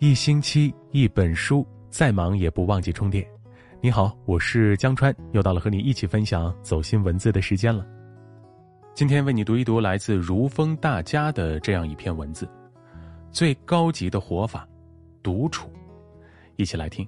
一星期一本书，再忙也不忘记充电。你好，我是江川，又到了和你一起分享走心文字的时间了。今天为你读一读来自如风大家的这样一篇文字：最高级的活法，独处。一起来听。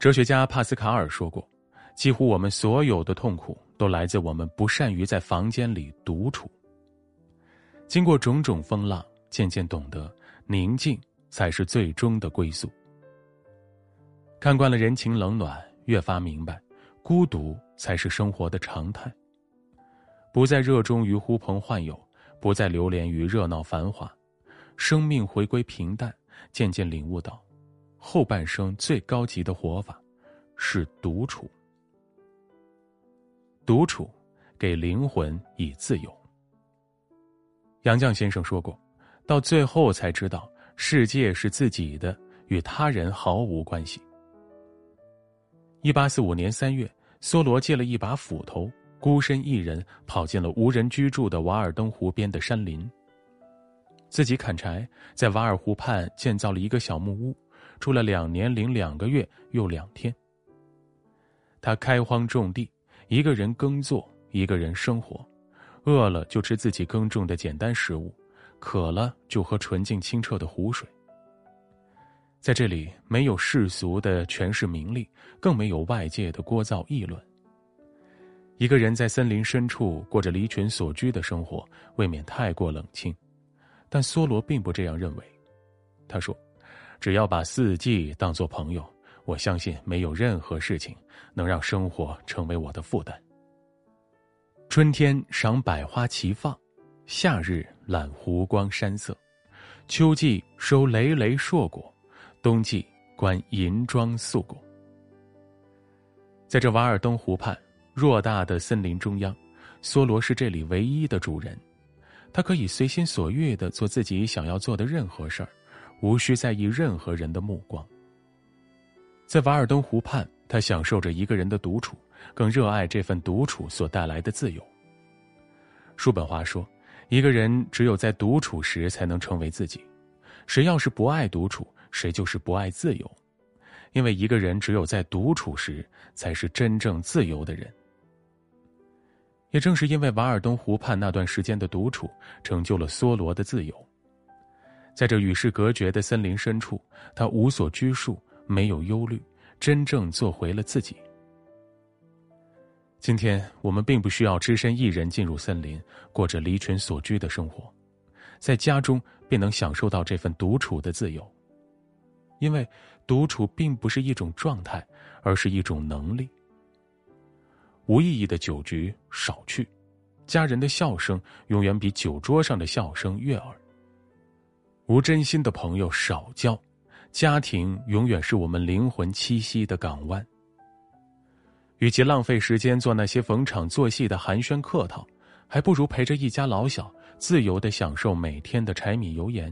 哲学家帕斯卡尔说过：“几乎我们所有的痛苦都来自我们不善于在房间里独处。”经过种种风浪，渐渐懂得宁静才是最终的归宿。看惯了人情冷暖，越发明白，孤独才是生活的常态。不再热衷于呼朋唤友，不再流连于热闹繁华，生命回归平淡，渐渐领悟到。后半生最高级的活法，是独处。独处，给灵魂以自由。杨绛先生说过：“到最后才知道，世界是自己的，与他人毫无关系。”一八四五年三月，梭罗借了一把斧头，孤身一人跑进了无人居住的瓦尔登湖边的山林，自己砍柴，在瓦尔湖畔建造了一个小木屋。住了两年零两个月又两天。他开荒种地，一个人耕作，一个人生活，饿了就吃自己耕种的简单食物，渴了就喝纯净清澈的湖水。在这里，没有世俗的权势名利，更没有外界的聒噪议论。一个人在森林深处过着离群所居的生活，未免太过冷清。但梭罗并不这样认为，他说。只要把四季当作朋友，我相信没有任何事情能让生活成为我的负担。春天赏百花齐放，夏日览湖光山色，秋季收累累硕果，冬季观银装素裹。在这瓦尔登湖畔偌大的森林中央，梭罗是这里唯一的主人，他可以随心所欲的做自己想要做的任何事儿。无需在意任何人的目光。在瓦尔登湖畔，他享受着一个人的独处，更热爱这份独处所带来的自由。叔本华说：“一个人只有在独处时才能成为自己。谁要是不爱独处，谁就是不爱自由。因为一个人只有在独处时，才是真正自由的人。”也正是因为瓦尔登湖畔那段时间的独处，成就了梭罗的自由。在这与世隔绝的森林深处，他无所拘束，没有忧虑，真正做回了自己。今天我们并不需要只身一人进入森林，过着离群所居的生活，在家中便能享受到这份独处的自由。因为独处并不是一种状态，而是一种能力。无意义的酒局少去，家人的笑声永远比酒桌上的笑声悦耳。无真心的朋友少交，家庭永远是我们灵魂栖息的港湾。与其浪费时间做那些逢场作戏的寒暄客套，还不如陪着一家老小自由的享受每天的柴米油盐。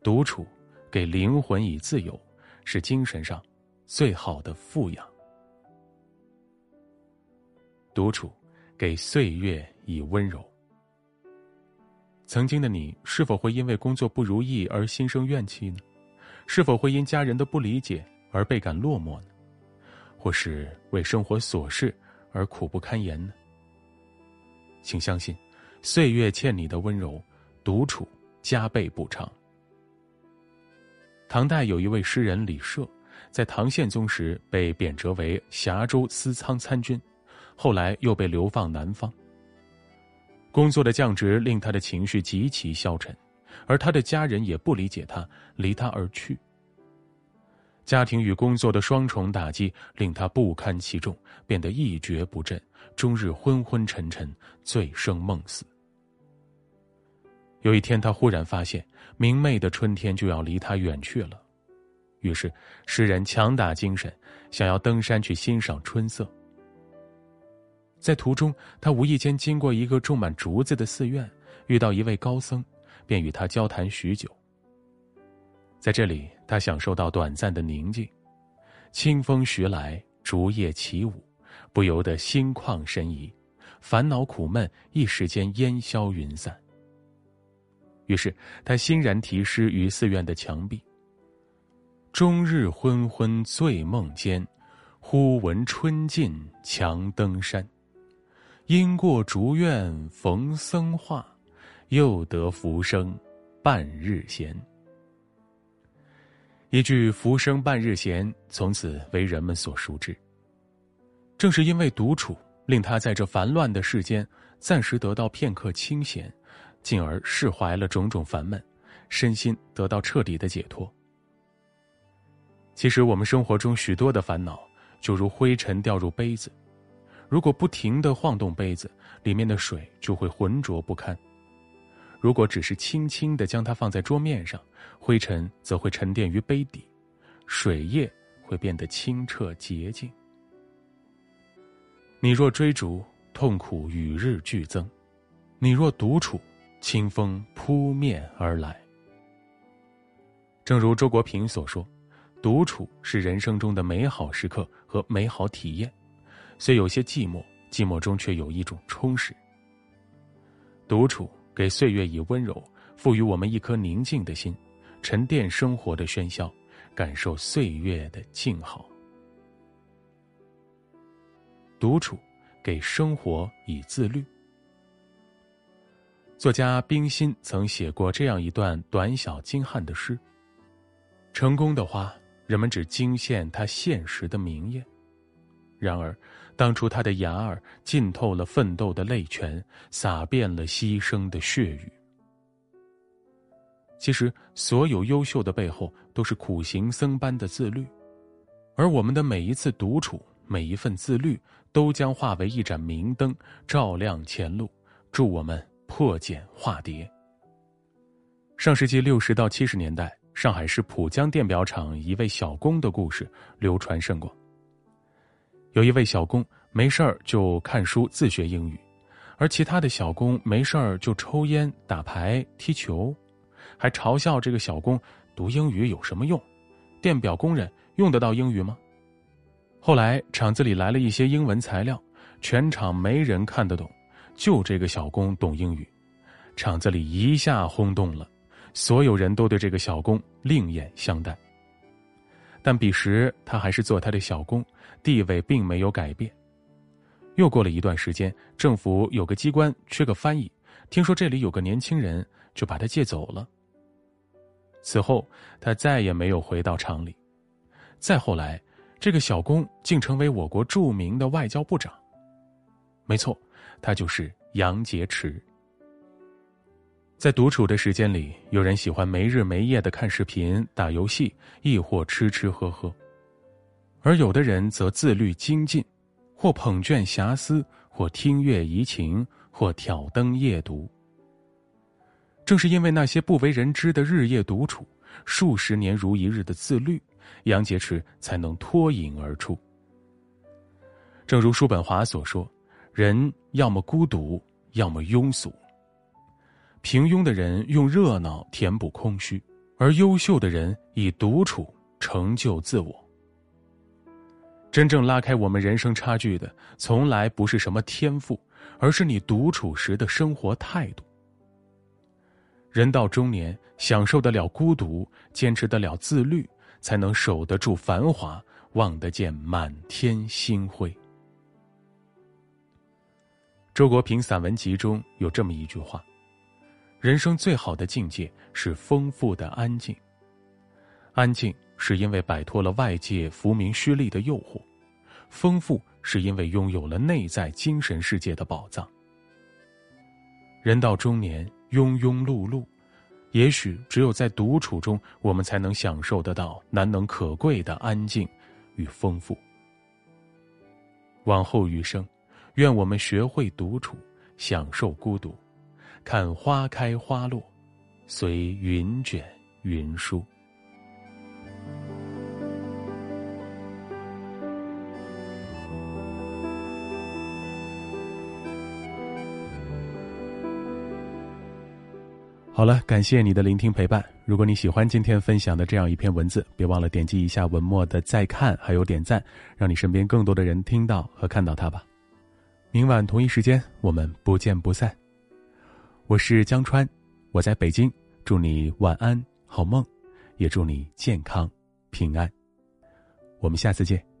独处，给灵魂以自由，是精神上最好的富养。独处，给岁月以温柔。曾经的你，是否会因为工作不如意而心生怨气呢？是否会因家人的不理解而倍感落寞呢？或是为生活琐事而苦不堪言呢？请相信，岁月欠你的温柔，独处加倍补偿。唐代有一位诗人李涉，在唐宪宗时被贬谪为峡州司仓参军，后来又被流放南方。工作的降职令他的情绪极其消沉，而他的家人也不理解他，离他而去。家庭与工作的双重打击令他不堪其重，变得一蹶不振，终日昏昏沉沉，醉生梦死。有一天，他忽然发现明媚的春天就要离他远去了，于是诗人强打精神，想要登山去欣赏春色。在途中，他无意间经过一个种满竹子的寺院，遇到一位高僧，便与他交谈许久。在这里，他享受到短暂的宁静，清风徐来，竹叶起舞，不由得心旷神怡，烦恼苦闷一时间烟消云散。于是他欣然题诗于寺院的墙壁：“终日昏昏醉梦间，忽闻春尽强登山。因过竹院逢僧话，又得浮生半日闲。”一句“浮生半日闲”从此为人们所熟知。正是因为独处，令他在这烦乱的世间暂时得到片刻清闲，进而释怀了种种烦闷，身心得到彻底的解脱。其实，我们生活中许多的烦恼，就如灰尘掉入杯子，如果不停的晃动杯子，里面的水就会浑浊不堪。如果只是轻轻的将它放在桌面上，灰尘则会沉淀于杯底，水液会变得清澈洁净。你若追逐，痛苦与日俱增；你若独处，清风扑面而来。正如周国平所说：“独处是人生中的美好时刻和美好体验，虽有些寂寞，寂寞中却有一种充实。”独处。给岁月以温柔，赋予我们一颗宁静的心，沉淀生活的喧嚣，感受岁月的静好。独处，给生活以自律。作家冰心曾写过这样一段短小精悍的诗：成功的话，人们只惊羡他现实的明艳。然而，当初他的牙儿浸透了奋斗的泪泉，洒遍了牺牲的血雨。其实，所有优秀的背后，都是苦行僧般的自律，而我们的每一次独处，每一份自律，都将化为一盏明灯，照亮前路，助我们破茧化蝶。上世纪六十到七十年代，上海市浦江电表厂一位小工的故事流传甚广。有一位小工没事儿就看书自学英语，而其他的小工没事儿就抽烟、打牌、踢球，还嘲笑这个小工读英语有什么用？电表工人用得到英语吗？后来厂子里来了一些英文材料，全场没人看得懂，就这个小工懂英语，厂子里一下轰动了，所有人都对这个小工另眼相待。但彼时他还是做他的小工，地位并没有改变。又过了一段时间，政府有个机关缺个翻译，听说这里有个年轻人，就把他借走了。此后他再也没有回到厂里。再后来，这个小工竟成为我国著名的外交部长。没错，他就是杨洁篪。在独处的时间里，有人喜欢没日没夜的看视频、打游戏，亦或吃吃喝喝；而有的人则自律精进，或捧卷遐思，或听乐怡情，或挑灯夜读。正是因为那些不为人知的日夜独处、数十年如一日的自律，杨洁篪才能脱颖而出。正如叔本华所说：“人要么孤独，要么庸俗。”平庸的人用热闹填补空虚，而优秀的人以独处成就自我。真正拉开我们人生差距的，从来不是什么天赋，而是你独处时的生活态度。人到中年，享受得了孤独，坚持得了自律，才能守得住繁华，望得见满天星辉。周国平散文集中有这么一句话。人生最好的境界是丰富的安静。安静是因为摆脱了外界浮名虚利的诱惑，丰富是因为拥有了内在精神世界的宝藏。人到中年，庸庸碌碌，也许只有在独处中，我们才能享受得到难能可贵的安静与丰富。往后余生，愿我们学会独处，享受孤独。看花开花落随云卷云舒。好了感谢你的聆听陪伴。如果你喜欢今天分享的这样一篇文字别忘了点击一下文末的再看还有点赞让你身边更多的人听到和看到它吧。明晚同一时间我们不见不散。我是江川我在北京祝你晚安好梦也祝你健康平安。我们下次见。